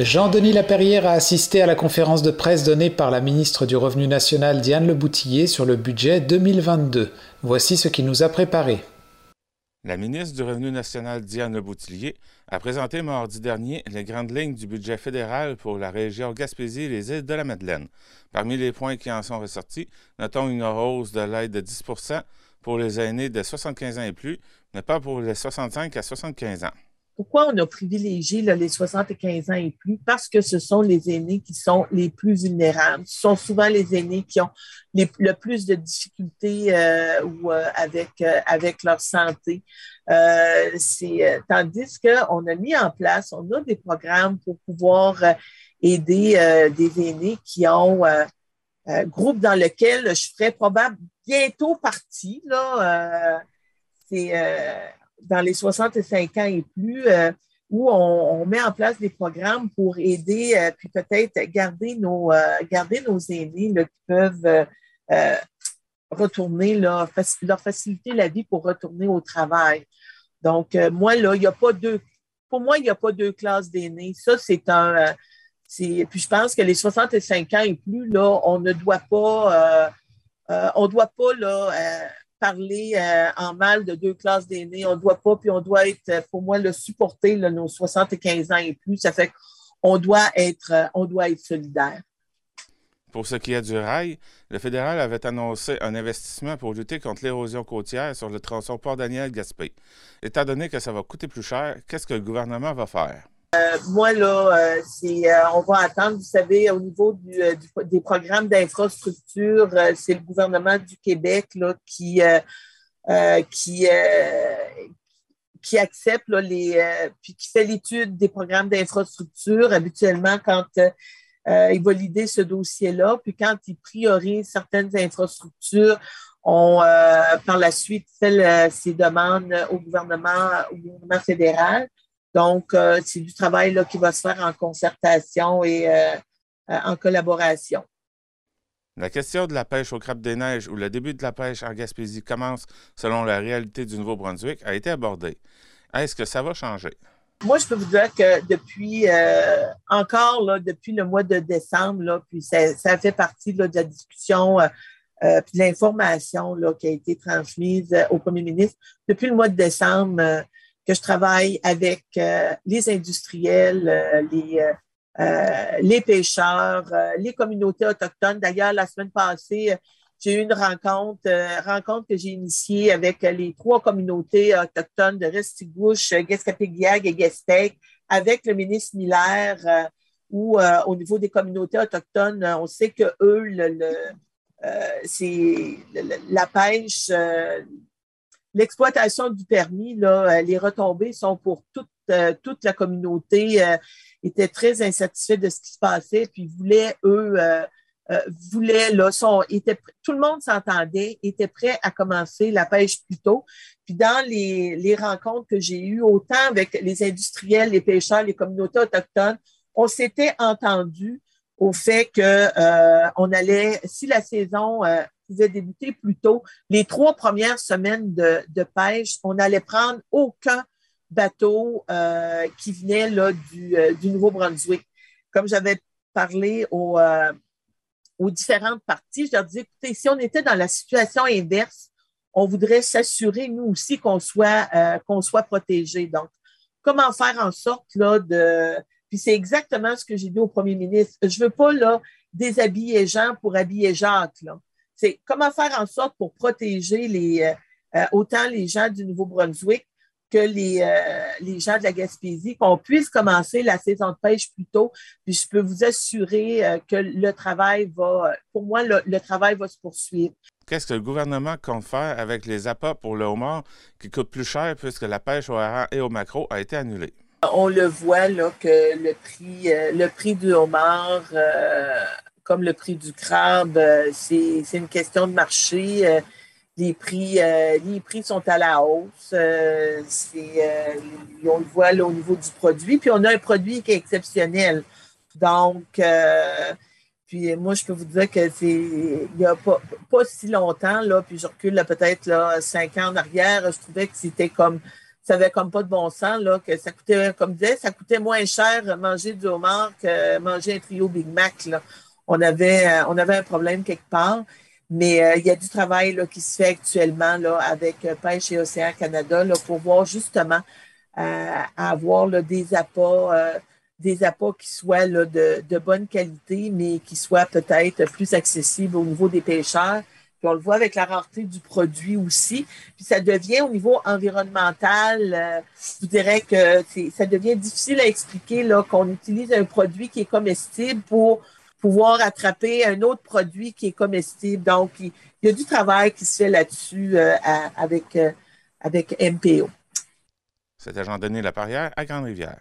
Jean-Denis Laperrière a assisté à la conférence de presse donnée par la ministre du Revenu national Diane Le Boutillier sur le budget 2022. Voici ce qu'il nous a préparé. La ministre du Revenu national Diane Le Boutillier a présenté mardi dernier les grandes lignes du budget fédéral pour la région Gaspésie et les îles de la Madeleine. Parmi les points qui en sont ressortis, notons une hausse de l'aide de 10% pour les aînés de 75 ans et plus, mais pas pour les 65 à 75 ans. Pourquoi on a privilégié les 75 ans et plus? Parce que ce sont les aînés qui sont les plus vulnérables. Ce sont souvent les aînés qui ont le plus de difficultés euh, ou, euh, avec, euh, avec leur santé. c'est, tandis qu'on a mis en place, on a des programmes pour pouvoir aider des aînés qui ont un groupe dans lequel je ferai probablement bientôt partie. Là, c'est dans les 65 ans et plus, euh, où on, met en place des programmes pour aider, euh, puis peut-être garder nos, euh, garder nos aînés qui peuvent retourner, leur, faciliter la vie pour retourner au travail. Donc, moi, là, il n'y a pas deux, pour moi, il n'y a pas deux classes d'aînés. Ça, c'est un, puis je pense que les 65 ans et plus, là, on ne doit pas, on doit pas, là, parler euh, en mal de deux classes d'aînés. On ne doit pas, puis on doit être, euh, pour moi, le supporter, nos 75 ans et plus. Ça fait qu'on doit être, euh, on doit être solidaire. Pour ce qui est du rail, le fédéral avait annoncé un investissement pour lutter contre l'érosion côtière sur le tronçon Port-Daniel-Gaspé. Étant donné que ça va coûter plus cher, qu'est-ce que le gouvernement va faire? Moi, là, c'est, on va attendre. Vous savez, au niveau des programmes d'infrastructure, c'est le gouvernement du Québec là, qui, qui, accepte les, puis qui fait l'étude des programmes d'infrastructure habituellement quand il va lider ce dossier-là. Puis quand il priorise certaines infrastructures, on, par la suite, fait ses demandes au gouvernement fédéral. Donc, euh, c'est du travail là, qui va se faire en concertation et euh, euh, en collaboration. La question de la pêche au crabe des neiges ou le début de la pêche en Gaspésie commence selon la réalité du Nouveau-Brunswick a été abordée. Est-ce que ça va changer? Moi, je peux vous dire que depuis encore là, depuis le mois de décembre, là, puis ça, ça fait partie de la discussion puis de l'information qui a été transmise au premier ministre. Depuis le mois de décembre, que je travaille avec euh, les industriels, euh, les, euh, les pêcheurs, les communautés autochtones. D'ailleurs, la semaine passée, j'ai eu une rencontre, rencontre que j'ai initiée avec les trois communautés autochtones de Restigouche, Guescapéguiag et Guestec, avec le ministre Miller, où au niveau des communautés autochtones, on sait que eux, le, c'est la pêche, l'exploitation du permis, là, euh, les retombées sont pour toute, euh, toute la communauté, euh, étaient très insatisfaits de ce qui se passait, puis voulaient, eux, voulaient, là, sont, étaient, tout le monde s'entendait, était prêt à commencer la pêche plus tôt. Puis dans les, les rencontres que j'ai eues, autant avec les industriels, les pêcheurs, les communautés autochtones, on s'était entendu au fait que euh, on allait, si la saison pouvait débuter plus tôt. Les trois premières semaines de, pêche, on n'allait prendre aucun bateau euh, qui venait là, du, euh, Nouveau-Brunswick. Comme j'avais parlé euh, aux, différentes parties, je leur disais, écoutez, si on était dans la situation inverse, on voudrait s'assurer, nous aussi, qu'on soit, qu'on soit protégé. Donc, comment faire en sorte là, de. Puis c'est exactement ce que j'ai dit au premier ministre. Je ne veux pas là, déshabiller Jean pour habiller Jacques. C'est comment faire en sorte pour protéger euh, euh, autant les gens du Nouveau-Brunswick que les, euh, les gens de la Gaspésie, qu'on puisse commencer la saison de pêche plus tôt. Puis je peux vous assurer que le travail va, pour moi, le, travail va se poursuivre. Qu'est-ce que le gouvernement compte faire avec les appâts pour le homard qui coûtent plus cher puisque la pêche au hareng et au macro a été annulée? On le voit que le prix, le prix du homard comme le prix du crabe, euh, c'est une question de marché. Euh, les prix, euh, les prix sont à la hausse. on le voit au niveau du produit. Puis on a un produit qui est exceptionnel. Donc, puis moi, je peux vous dire que c'est il n'y a pas, pas si longtemps, là, puis je recule peut-être cinq ans en arrière, je trouvais que c'était comme ça avait comme pas de bon sens, là, que ça coûtait, comme disait, ça coûtait moins cher manger du homard que manger un trio Big Mac, là. On avait, euh, on avait un problème quelque part. Mais euh, il y a du travail là, qui se fait actuellement là, avec euh, Pêche et Océan Canada là, pour voir justement avoir là, des appâts, des appâts qui soient de, de bonne qualité, mais qui soient peut-être plus accessibles au niveau des pêcheurs on le voit avec la rareté du produit aussi. Puis ça devient au niveau environnemental, euh, je dirais que ça devient difficile à expliquer là, qu'on utilise un produit qui est comestible pour pouvoir attraper un autre produit qui est comestible. Donc, il, y a du travail qui se fait là-dessus euh, avec, euh, avec MPO. C'était Jean-Denis Laparrière à Grande-Rivière.